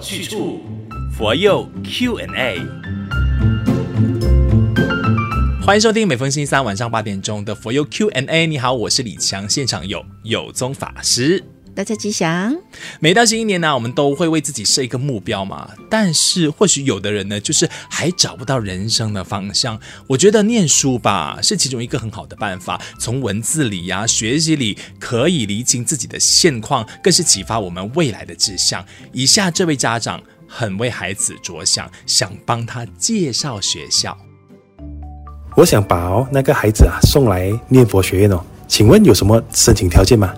去处。佛佑 Q&A，欢迎收听每逢星期三晚上八点钟的佛佑 Q&A。你好，我是李强，现场有有宗法师。大家吉祥。每到新一年呢，我们都会为自己设一个目标嘛。但是或许有的人呢，就是还找不到人生的方向。我觉得念书吧，是其中一个很好的办法。从文字里呀、学习里，可以厘清自己的现况，更是启发我们未来的志向。以下这位家长很为孩子着想，想帮他介绍学校。我想把哦那个孩子啊送来念佛学院哦，请问有什么申请条件吗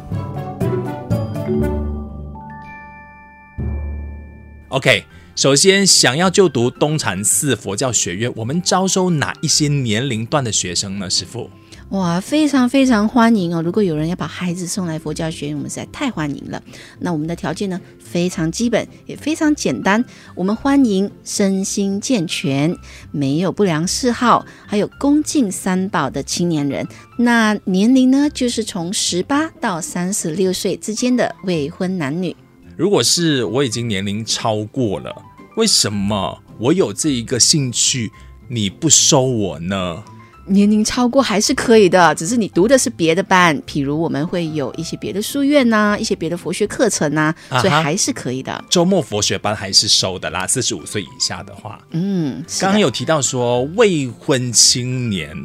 ？OK，首先想要就读东禅寺佛教学院，我们招收哪一些年龄段的学生呢？师傅，哇，非常非常欢迎哦！如果有人要把孩子送来佛教学院，我们实在太欢迎了。那我们的条件呢，非常基本，也非常简单。我们欢迎身心健全、没有不良嗜好、还有恭敬三宝的青年人。那年龄呢，就是从十八到三十六岁之间的未婚男女。如果是我已经年龄超过了，为什么我有这一个兴趣，你不收我呢？年龄超过还是可以的，只是你读的是别的班，譬如我们会有一些别的书院呐、啊，一些别的佛学课程呐、啊，所以还是可以的。周末佛学班还是收的啦，四十五岁以下的话。嗯，刚刚有提到说未婚青年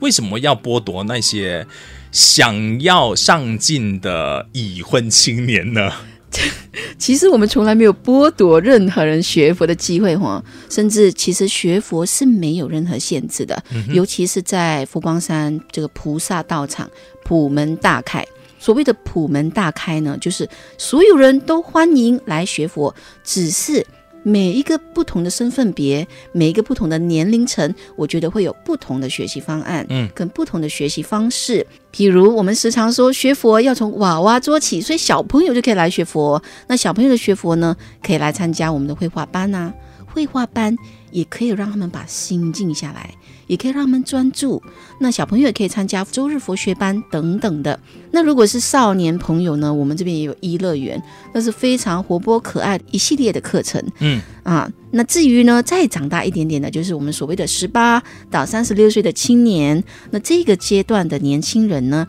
为什么要剥夺那些想要上进的已婚青年呢？其实我们从来没有剥夺任何人学佛的机会哈，甚至其实学佛是没有任何限制的，嗯、尤其是在佛光山这个菩萨道场，普门大开。所谓的普门大开呢，就是所有人都欢迎来学佛，只是。每一个不同的身份别，每一个不同的年龄层，我觉得会有不同的学习方案，嗯，跟不同的学习方式。譬如我们时常说学佛要从娃娃做起，所以小朋友就可以来学佛。那小朋友的学佛呢，可以来参加我们的绘画班呐、啊，绘画班也可以让他们把心静下来。也可以让他们专注。那小朋友也可以参加周日佛学班等等的。那如果是少年朋友呢？我们这边也有一乐园，那是非常活泼可爱一系列的课程。嗯啊，那至于呢，再长大一点点的，就是我们所谓的十八到三十六岁的青年。那这个阶段的年轻人呢，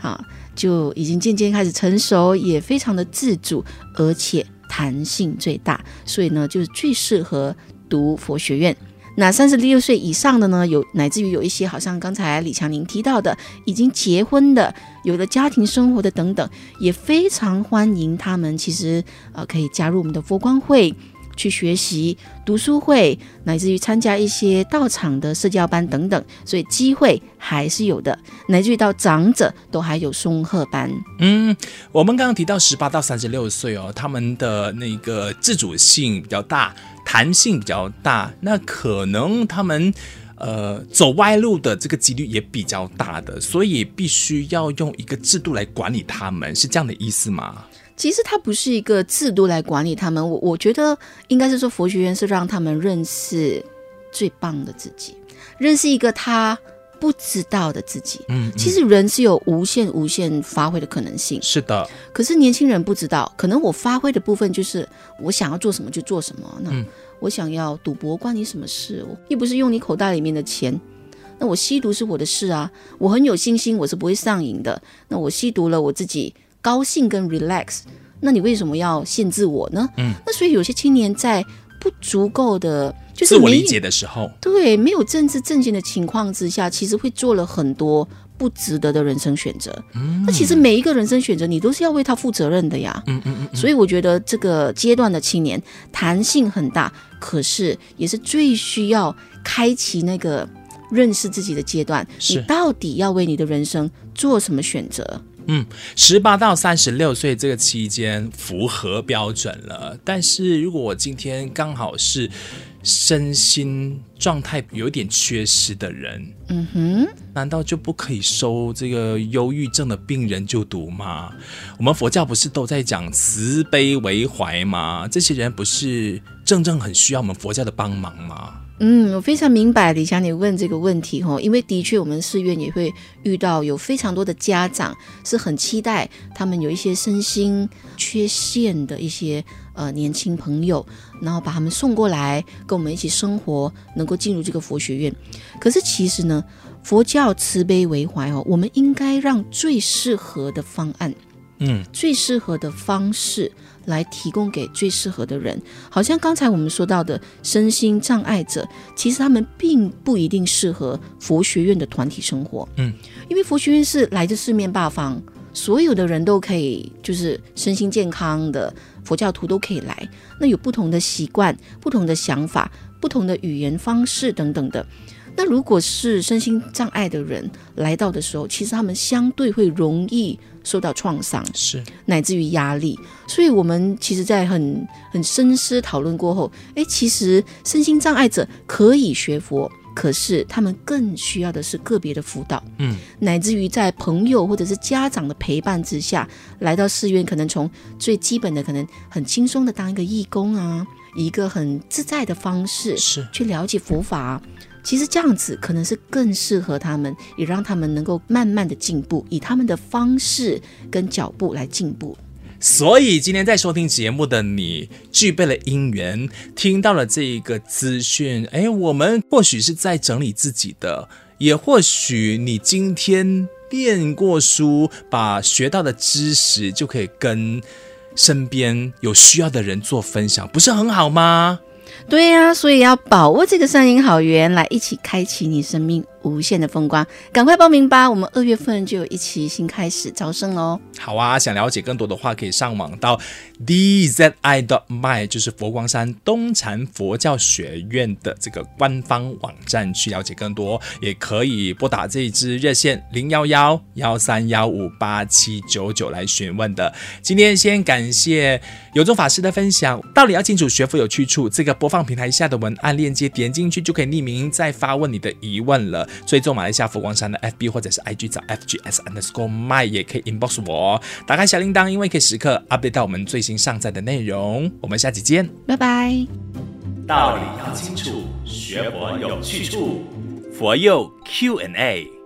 啊，就已经渐渐开始成熟，也非常的自主，而且弹性最大，所以呢，就是最适合读佛学院。那三十六岁以上的呢，有乃至于有一些，好像刚才李强您提到的，已经结婚的，有了家庭生活的等等，也非常欢迎他们。其实呃，可以加入我们的佛光会去学习读书会，乃至于参加一些道场的社交班等等，所以机会还是有的。乃至于到长者都还有松鹤班。嗯，我们刚刚提到十八到三十六岁哦，他们的那个自主性比较大。弹性比较大，那可能他们呃走歪路的这个几率也比较大的，所以必须要用一个制度来管理他们，是这样的意思吗？其实它不是一个制度来管理他们，我我觉得应该是说佛学院是让他们认识最棒的自己，认识一个他不知道的自己，嗯，嗯，其实人是有无限无限发挥的可能性，是的。可是年轻人不知道，可能我发挥的部分就是我想要做什么就做什么。那我想要赌博，关你什么事？我又不是用你口袋里面的钱。那我吸毒是我的事啊，我很有信心，我是不会上瘾的。那我吸毒了，我自己高兴跟 relax。那你为什么要限制我呢？嗯，那所以有些青年在不足够的。就是自我理解的时候，对，没有政治正见的情况之下，其实会做了很多不值得的人生选择。嗯，那其实每一个人生选择，你都是要为他负责任的呀。嗯嗯嗯。所以我觉得这个阶段的青年弹性很大，可是也是最需要开启那个认识自己的阶段。你到底要为你的人生做什么选择？嗯，十八到三十六岁这个期间符合标准了。但是如果我今天刚好是身心状态有点缺失的人，嗯哼，难道就不可以收这个忧郁症的病人就读吗？我们佛教不是都在讲慈悲为怀吗？这些人不是正正很需要我们佛教的帮忙吗？嗯，我非常明白李强你问这个问题哈，因为的确我们寺院也会遇到有非常多的家长是很期待他们有一些身心缺陷的一些呃年轻朋友，然后把他们送过来跟我们一起生活，能够进入这个佛学院。可是其实呢，佛教慈悲为怀哦，我们应该让最适合的方案，嗯，最适合的方式。来提供给最适合的人，好像刚才我们说到的身心障碍者，其实他们并不一定适合佛学院的团体生活。嗯，因为佛学院是来自四面八方，所有的人都可以，就是身心健康的佛教徒都可以来。那有不同的习惯、不同的想法、不同的语言方式等等的。那如果是身心障碍的人来到的时候，其实他们相对会容易受到创伤，是乃至于压力。所以，我们其实，在很很深思讨论过后，诶，其实身心障碍者可以学佛，可是他们更需要的是个别的辅导，嗯，乃至于在朋友或者是家长的陪伴之下，来到寺院，可能从最基本的，可能很轻松的当一个义工啊，以一个很自在的方式，是去了解佛法。其实这样子可能是更适合他们，也让他们能够慢慢的进步，以他们的方式跟脚步来进步。所以今天在收听节目的你，具备了因缘，听到了这一个资讯，哎，我们或许是在整理自己的，也或许你今天念过书，把学到的知识就可以跟身边有需要的人做分享，不是很好吗？对呀、所以要把握这个善因好缘，来一起开启你生命。无限的风光。赶快报名吧，我们二月份就有一期新开始招生喽。好啊，想了解更多的话，可以上网到 dzi dot my，就是佛光山东禅佛教学院的这个官方网站去了解更多，也可以拨打这一支热线零幺幺幺三幺五八七九九来询问的。今天先感谢有宗法师的分享，道理要清楚，学佛有去处。这个播放平台下的文案链接点进去就可以匿名再发问你的疑问了。追踪马来西亚佛光山的 FB 或者是 IG 找 FGS underscore my 也可以 inbox 我，打开小铃铛，因为可以时刻 update 到我们最新上载的内容。我们下期见，拜拜。道理要清楚，学佛有去处，佛佑 Q&A。